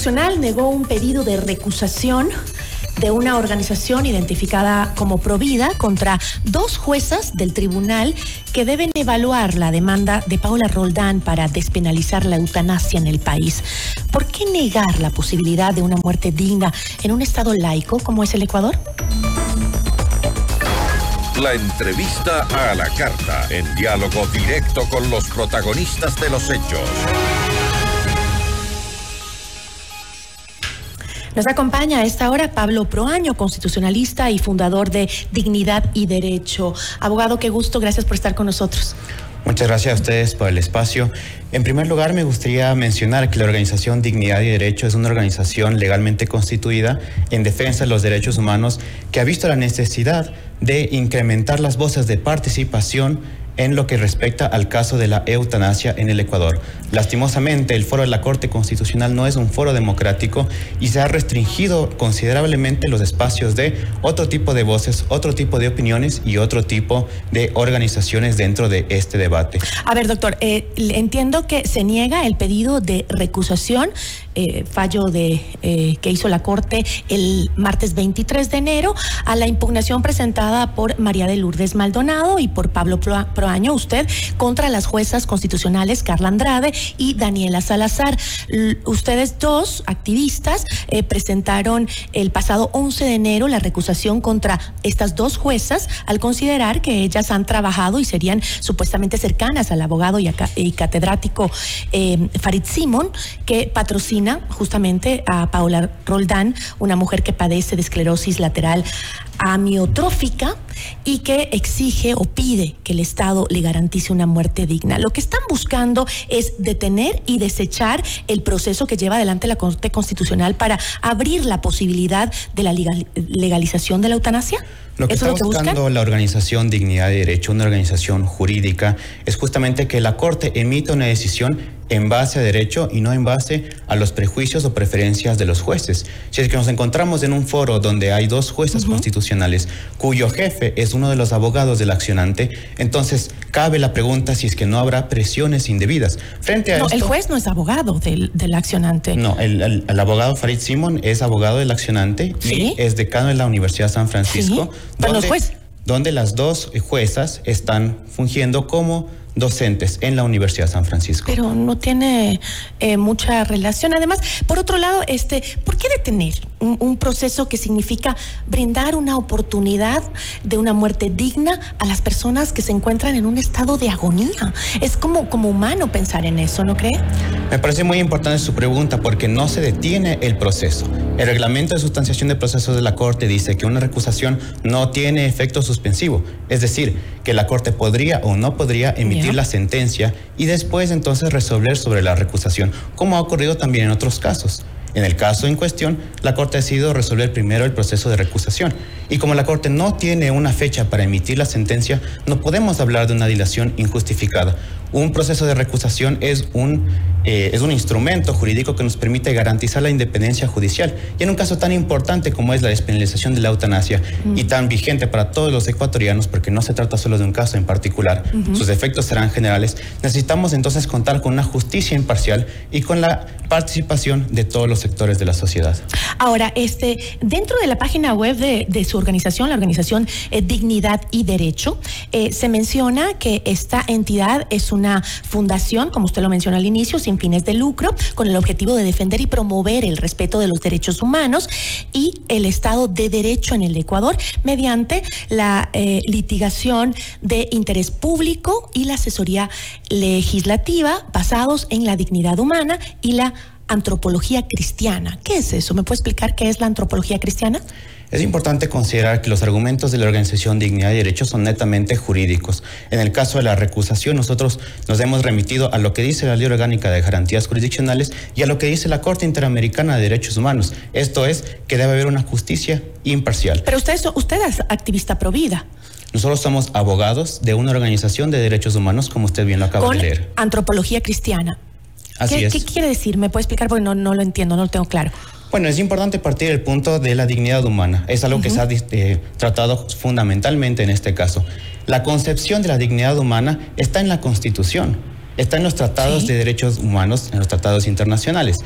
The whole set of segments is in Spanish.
Constitucional negó un pedido de recusación de una organización identificada como Provida contra dos juezas del tribunal que deben evaluar la demanda de Paula Roldán para despenalizar la eutanasia en el país. ¿Por qué negar la posibilidad de una muerte digna en un estado laico como es el Ecuador? La entrevista a la carta, en diálogo directo con los protagonistas de los hechos. Nos acompaña a esta hora Pablo Proaño, constitucionalista y fundador de Dignidad y Derecho. Abogado, qué gusto, gracias por estar con nosotros. Muchas gracias a ustedes por el espacio. En primer lugar, me gustaría mencionar que la organización Dignidad y Derecho es una organización legalmente constituida en defensa de los derechos humanos que ha visto la necesidad de incrementar las voces de participación en lo que respecta al caso de la eutanasia en el Ecuador. Lastimosamente, el foro de la Corte Constitucional no es un foro democrático y se ha restringido considerablemente los espacios de otro tipo de voces, otro tipo de opiniones y otro tipo de organizaciones dentro de este debate. A ver, doctor, eh, entiendo que se niega el pedido de recusación, eh, fallo de eh, que hizo la Corte el martes 23 de enero, a la impugnación presentada por María de Lourdes Maldonado y por Pablo Proaño, usted, contra las juezas constitucionales Carla Andrade y Daniela Salazar. ustedes dos, activistas, eh, presentaron el pasado 11 de enero la recusación contra estas dos juezas al considerar que ellas han trabajado y serían supuestamente cercanas al abogado y, catedrático eh, Farid Simon, que patrocina justamente a Paula Roldán, una mujer que padece de esclerosis lateral amiotrófica y que exige o pide que el Estado le garantice una muerte digna. Lo que están buscando es detener y desechar el proceso que lleva adelante la Corte Constitucional para abrir la posibilidad de la legalización de la eutanasia. Lo que está buscando la organización Dignidad y Derecho, una organización jurídica, es justamente que la Corte emita una decisión en base a derecho y no en base a los prejuicios o preferencias de los jueces. Si es que nos encontramos en un foro donde hay dos jueces constitucionales cuyo jefe es uno de los abogados del accionante, entonces cabe la pregunta si es que no habrá presiones indebidas. Frente a no, el juez no es abogado del, accionante. No, el, abogado Farid Simon es abogado del accionante y es decano de la Universidad de San Francisco. Donde, las dos juezas están fungiendo como docentes en la Universidad de San Francisco. Pero no tiene eh, mucha relación. Además, por otro lado, este, ¿por qué detener un, proceso que significa brindar una oportunidad de una muerte digna a las personas que se encuentran en un estado de agonía? Es como, como humano pensar en eso, ¿no cree? Me parece muy importante su pregunta porque no se detiene el proceso. El reglamento de sustanciación de procesos de la Corte dice que una recusación no tiene efecto suspensivo, es decir, que la Corte podría o no podría emitir la sentencia y después entonces resolver sobre la recusación, como ha ocurrido también en otros casos. En el caso en cuestión, la Corte ha decidido resolver primero el proceso de recusación. Y como la Corte no tiene una fecha para emitir la sentencia, no podemos hablar de una dilación injustificada. Un proceso de recusación es un, eh, es un instrumento jurídico que nos permite garantizar la independencia judicial. Y en un caso tan importante como es la despenalización de la eutanasia y tan vigente para todos los ecuatorianos, porque no se trata solo de un caso en particular, sus efectos serán generales, necesitamos entonces contar con una justicia imparcial y con la participación de todos los sectores de la sociedad. Ahora, este, dentro de la página web de, su organización, la organización eh, Dignidad y Derecho, eh, se menciona que esta entidad es una fundación, como usted lo mencionó al inicio, sin fines de lucro, con el objetivo de defender y promover el respeto de los derechos humanos y el Estado de Derecho en el Ecuador mediante la eh, litigación de interés público y la asesoría legislativa basados en la dignidad humana y la antropología cristiana. ¿Qué es eso? ¿Me puede explicar qué es la antropología cristiana? Es importante considerar que los argumentos de la organización Dignidad y Derechos son netamente jurídicos. En el caso de la recusación, nosotros nos hemos remitido a lo que dice la Ley Orgánica de Garantías Jurisdiccionales y a lo que dice la Corte Interamericana de Derechos Humanos. Esto es que debe haber una justicia imparcial. Pero usted, usted es activista pro vida. Nosotros somos abogados de una organización de derechos humanos, como usted bien lo acaba de leer. Antropología cristiana. Así ¿Qué, ¿Qué quiere decir? ¿Me puede explicar? Porque no, no lo entiendo, no lo tengo claro. Bueno, es importante partir del punto de la dignidad humana. Es algo que se ha eh, tratado fundamentalmente en este caso. La concepción de la dignidad humana está en la Constitución, está en los tratados de derechos humanos, en los tratados internacionales.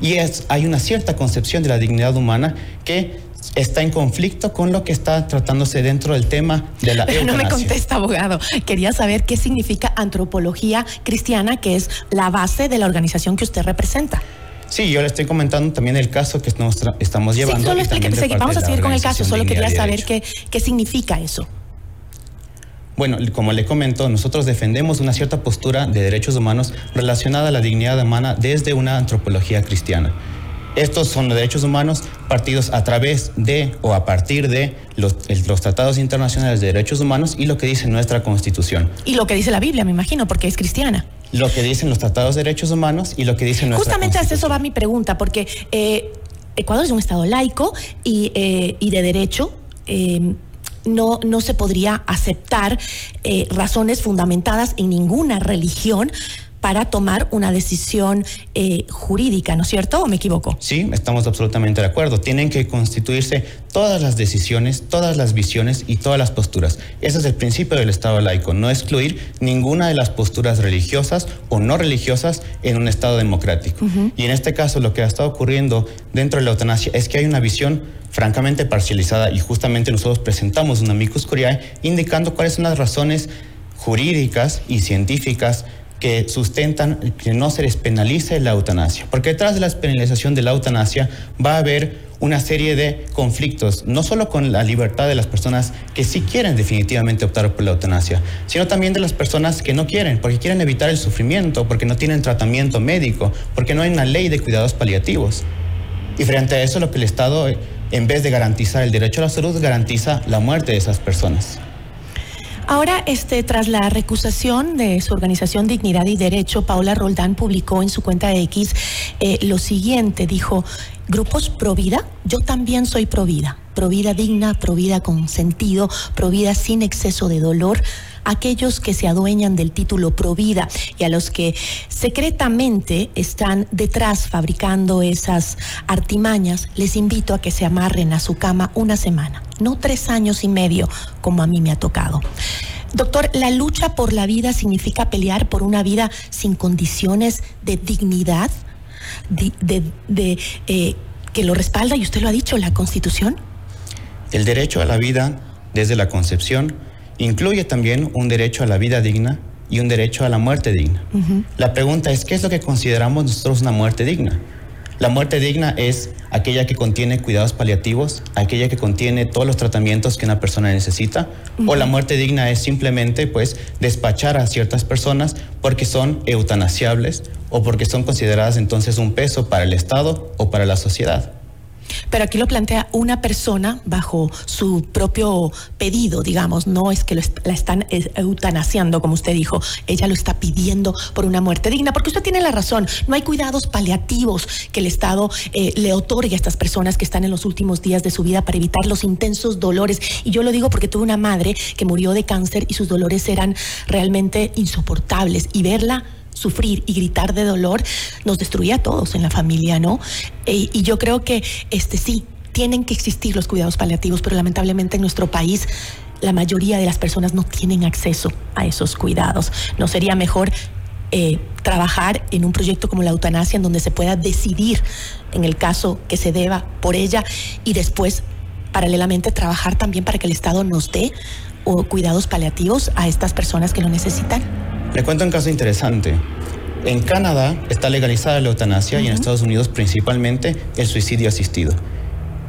Y es, hay una cierta concepción de la dignidad humana que está en conflicto con lo que está tratándose dentro del tema de la Pero no me contesta, abogado. Quería saber qué significa antropología cristiana, que es la base de la organización que usted representa. Sí, yo le estoy comentando también el caso que estamos llevando. Sí, solo explíqueme, vamos a seguir con el caso, solo quería saber qué, qué significa eso. Bueno, como le comento, nosotros defendemos una cierta postura de derechos humanos relacionada a la dignidad humana desde una antropología cristiana. Estos son los derechos humanos partidos a través de o a partir de los, los, tratados internacionales de derechos humanos y lo que dice nuestra constitución. Y lo que dice la Biblia, me imagino, porque es cristiana lo que dicen los tratados de derechos humanos y lo que dicen nuestra Justamente a eso va mi pregunta, porque eh, Ecuador es un Estado laico y, eh, de derecho. Eh, no, no se podría aceptar razones fundamentadas en ninguna religión para tomar una decisión eh, jurídica, ¿no es cierto? ¿O me equivoco? Sí, estamos absolutamente de acuerdo. Tienen que constituirse todas las decisiones, todas las visiones y todas las posturas. Ese es el principio del Estado laico, no excluir ninguna de las posturas religiosas o no religiosas en un Estado democrático. Y en este caso lo que ha estado ocurriendo dentro de la eutanasia es que hay una visión francamente parcializada y justamente nosotros presentamos una amicus curiae indicando cuáles son las razones jurídicas y científicas que sustentan que no se les penalice la eutanasia. Porque detrás de la penalización de la eutanasia va a haber una serie de conflictos, no solo con la libertad de las personas que sí quieren definitivamente optar por la eutanasia, sino también de las personas que no quieren, porque quieren evitar el sufrimiento, porque no tienen tratamiento médico, porque no hay una ley de cuidados paliativos. Y frente a eso, lo que el Estado, en vez de garantizar el derecho a la salud, garantiza la muerte de esas personas. Ahora, este, tras la recusación de su organización Dignidad y Derecho, Paula Roldán publicó en su cuenta de X eh, lo siguiente, dijo, grupos pro vida, yo también soy pro vida, pro vida digna, pro vida con sentido, pro vida sin exceso de dolor aquellos que se adueñan del título Provida y a los que secretamente están detrás fabricando esas artimañas, les invito a que se amarren a su cama una semana, no tres años y medio como a mí me ha tocado. Doctor, la lucha por la vida significa pelear por una vida sin condiciones de dignidad, de, eh, que lo respalda, y usted lo ha dicho, la Constitución. El derecho a la vida desde la concepción incluye también un derecho a la vida digna y un derecho a la muerte digna. La pregunta es, ¿qué es lo que consideramos nosotros una muerte digna? La muerte digna es aquella que contiene cuidados paliativos, aquella que contiene todos los tratamientos que una persona necesita, o la muerte digna es simplemente pues despachar a ciertas personas porque son eutanasiables o porque son consideradas entonces un peso para el Estado o para la sociedad. Pero aquí lo plantea una persona bajo su propio pedido, digamos, no es que la están eutanasiando, como usted dijo, ella lo está pidiendo por una muerte digna, porque usted tiene la razón, no hay cuidados paliativos que el Estado eh, le otorgue a estas personas que están en los últimos días de su vida para evitar los intensos dolores. Y yo lo digo porque tuve una madre que murió de cáncer y sus dolores eran realmente insoportables. Y verla sufrir y gritar de dolor nos destruía a todos en la familia, ¿no? E, y yo creo que este sí, tienen que existir los cuidados paliativos, pero lamentablemente en nuestro país la mayoría de las personas no tienen acceso a esos cuidados. ¿No sería mejor eh, trabajar en un proyecto como la eutanasia en donde se pueda decidir en el caso que se deba por ella y después paralelamente trabajar también para que el Estado nos dé cuidados paliativos a estas personas que lo necesitan? Le cuento un caso interesante. En Canadá está legalizada la eutanasia y en Estados Unidos principalmente el suicidio asistido.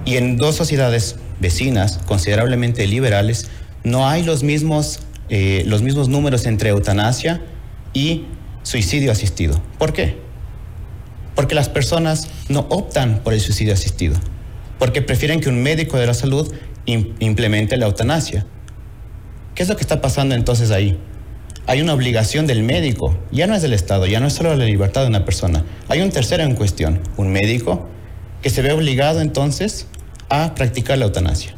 Y en dos sociedades vecinas considerablemente liberales no hay los mismos, eh, los mismos números entre eutanasia y suicidio asistido. ¿Por qué? Porque las personas no optan por el suicidio asistido, porque prefieren que un médico de la salud implemente la eutanasia. ¿Qué es lo que está pasando entonces ahí? Hay una obligación del médico, ya no es del Estado, ya no es solo la libertad de una persona. Hay un tercero en cuestión, un médico que se ve obligado entonces a practicar la eutanasia.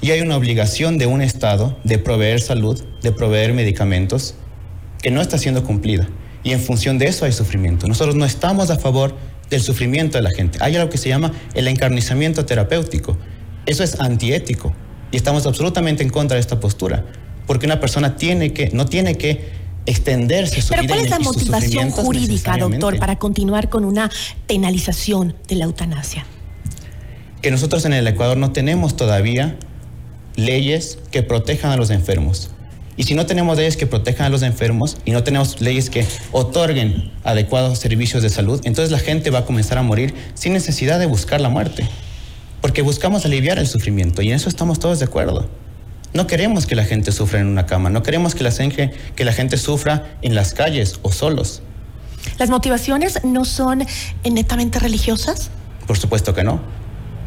Y hay una obligación de un Estado de proveer salud, de proveer medicamentos, que no está siendo cumplida. Y en función de eso hay sufrimiento. Nosotros no estamos a favor del sufrimiento de la gente. Hay algo que se llama el encarnizamiento terapéutico. Eso es antiético. Y estamos absolutamente en contra de esta postura porque una persona tiene que, no tiene que extenderse su Pero vida ¿cuál es la motivación jurídica, doctor, para continuar con una penalización de la eutanasia? que nosotros en el Ecuador no tenemos todavía leyes que protejan a los enfermos. Y si no tenemos leyes que protejan a los enfermos y no tenemos leyes que otorguen adecuados servicios de salud, entonces la gente va a comenzar a morir sin necesidad de buscar la muerte. Porque buscamos aliviar el sufrimiento y en eso estamos todos de acuerdo. No queremos que la gente sufra en una cama, no queremos que la, gente- que la gente sufra en las calles o solos. ¿Las motivaciones no son netamente religiosas? Por supuesto que no.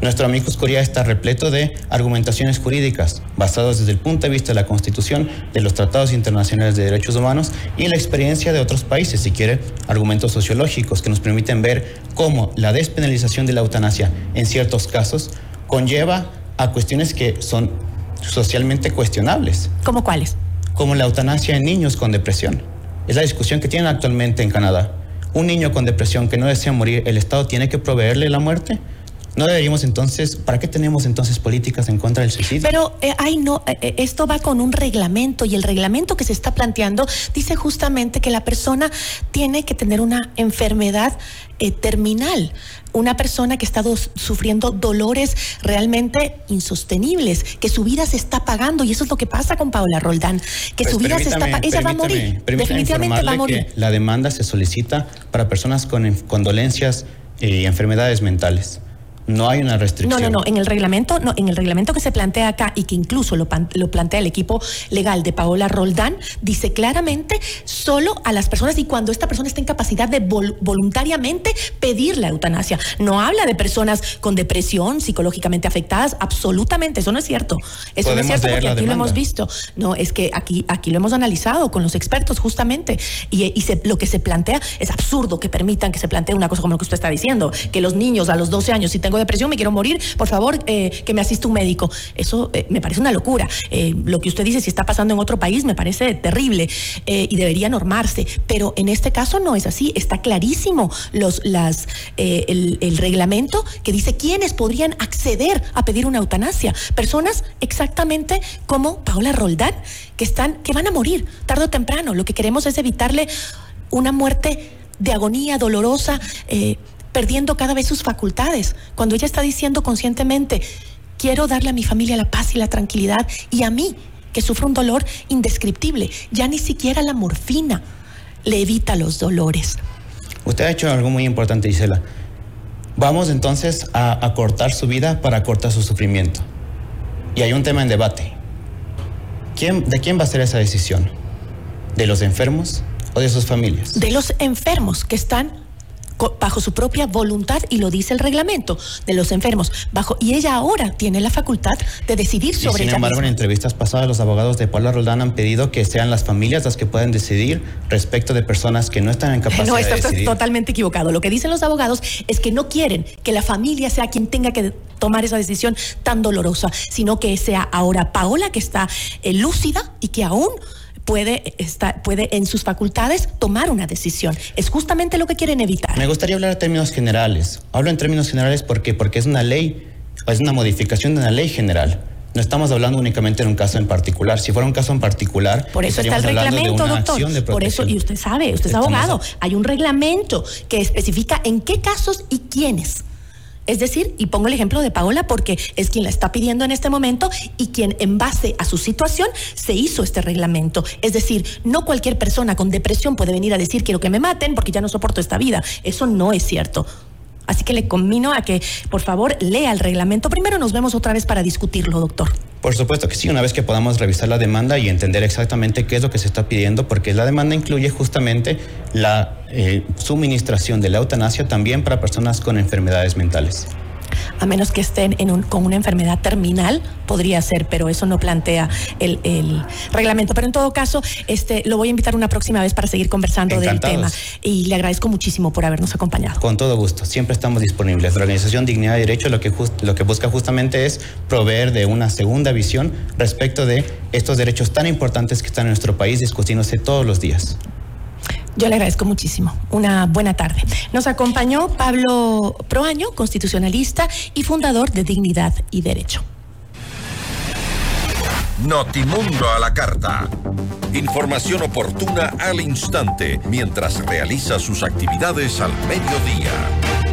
Nuestro amigo Coria está repleto de argumentaciones jurídicas basadas desde el punto de vista de la Constitución, de los tratados internacionales de derechos humanos y la experiencia de otros países, si quiere, argumentos sociológicos que nos permiten ver cómo la despenalización de la eutanasia en ciertos casos conlleva a cuestiones que son socialmente cuestionables ¿Cómo cuáles? como la eutanasia en niños con depresión. Es la discusión que tienen actualmente en Canadá. Un niño con depresión que no desea morir, ¿el Estado tiene que proveerle la muerte? ¿No deberíamos entonces, para qué tenemos entonces políticas en contra del suicidio? Pero, eh, ay, no, eh, eh, esto va con un reglamento y el reglamento que se está planteando dice justamente que la persona tiene que tener una enfermedad eh, terminal. Una persona que está sufriendo dolores realmente insostenibles, que su vida se está pagando y eso es lo que pasa con Paola Roldán, que Pues su vida se está pagando. Ella va a morir, definitivamente va a morir. que la demanda se solicita para personas con, dolencias y enfermedades mentales. No hay una No, restricción. no, no. En el reglamento, no, en el reglamento que se plantea acá y que incluso lo, pan- lo plantea el equipo legal de Paola Roldán, dice claramente solo a las personas y cuando esta persona está en capacidad de vol- voluntariamente pedir la eutanasia. No habla de personas con depresión, psicológicamente afectadas, absolutamente. Eso no es cierto. Eso no es cierto porque aquí lo hemos visto. No, es que aquí, aquí lo hemos analizado con los expertos justamente y, y se- lo que se plantea es absurdo que permitan que se plantee una cosa como lo que usted está diciendo, que los niños a los 12 años, si tengo depresión, me quiero morir, por favor, eh, que me asista un médico. Eso eh, me parece una locura. Eh, lo que usted dice, si está pasando en otro país, me parece terrible y debería normarse, pero en este caso no es así. Está clarísimo los, las, el, reglamento que dice quiénes podrían acceder a pedir una eutanasia. Personas exactamente como Paola Roldán, que, están, que van a morir tarde o temprano. Lo que queremos es evitarle una muerte de agonía dolorosa, perdiendo cada vez sus facultades. Cuando ella está diciendo conscientemente, quiero darle a mi familia la paz y la tranquilidad y a mí, que sufro un dolor indescriptible, ya ni siquiera la morfina le evita los dolores. Usted ha hecho algo muy importante, Gisela. Vamos entonces a acortar su vida para acortar su sufrimiento. Y hay un tema en debate. ¿Quién, ¿De quién va a ser esa decisión? ¿De los enfermos o de sus familias? De los enfermos que están bajo su propia voluntad y lo dice el reglamento de los enfermos bajo y ella ahora tiene la facultad de decidir Y sobre sin ella embargo, en entrevistas pasadas, los abogados de Paula Roldán han pedido que sean las familias las que puedan decidir respecto de personas que no están en capacidad No, de esto está decidir. totalmente equivocado. Lo que dicen los abogados es que no quieren que la familia sea quien tenga que tomar esa decisión tan dolorosa, sino que sea ahora Paola que está eh, lúcida y que aún puede, está, puede en sus facultades tomar una decisión. Es justamente lo que quieren evitar. Me gustaría hablar en términos generales. Hablo en términos generales porque, porque es una ley, es una modificación de una ley general. No estamos hablando únicamente de un caso en particular. Si fuera un caso en particular, Por eso está el estaríamos hablando de reglamento, doctor. de Por eso, y usted sabe, usted es Estamos- abogado, hay un reglamento que especifica en qué casos y quiénes. Es decir, y pongo el ejemplo de Paola porque es quien la está pidiendo en este momento y quien en base a su situación se hizo este reglamento. Es decir, no cualquier persona con depresión puede venir a decir quiero que me maten porque ya no soporto esta vida. Eso no es cierto. Así que le conmino a que, por favor, lea el reglamento. Primero nos vemos otra vez para discutirlo, doctor. Por supuesto que sí, una vez que podamos revisar la demanda y entender exactamente qué es lo que se está pidiendo, porque la demanda incluye justamente la eh, suministración de la eutanasia también para personas con enfermedades mentales. A menos que estén en un- con una enfermedad terminal, podría ser, pero eso no plantea el, el reglamento. Pero en todo caso, este, lo voy a invitar una próxima vez para seguir conversando del tema. Y le agradezco muchísimo por habernos acompañado. Con todo gusto, siempre estamos disponibles. La Organización Dignidad y Derecho lo que, jus- lo que busca justamente es proveer de una segunda visión respecto de estos derechos tan importantes que están en nuestro país discutiéndose todos los días. Yo le agradezco muchísimo. Una buena tarde. Nos acompañó Pablo Proaño, constitucionalista y fundador de Dignidad y Derecho. Notimundo a la carta. Información oportuna al instante mientras realiza sus actividades al mediodía.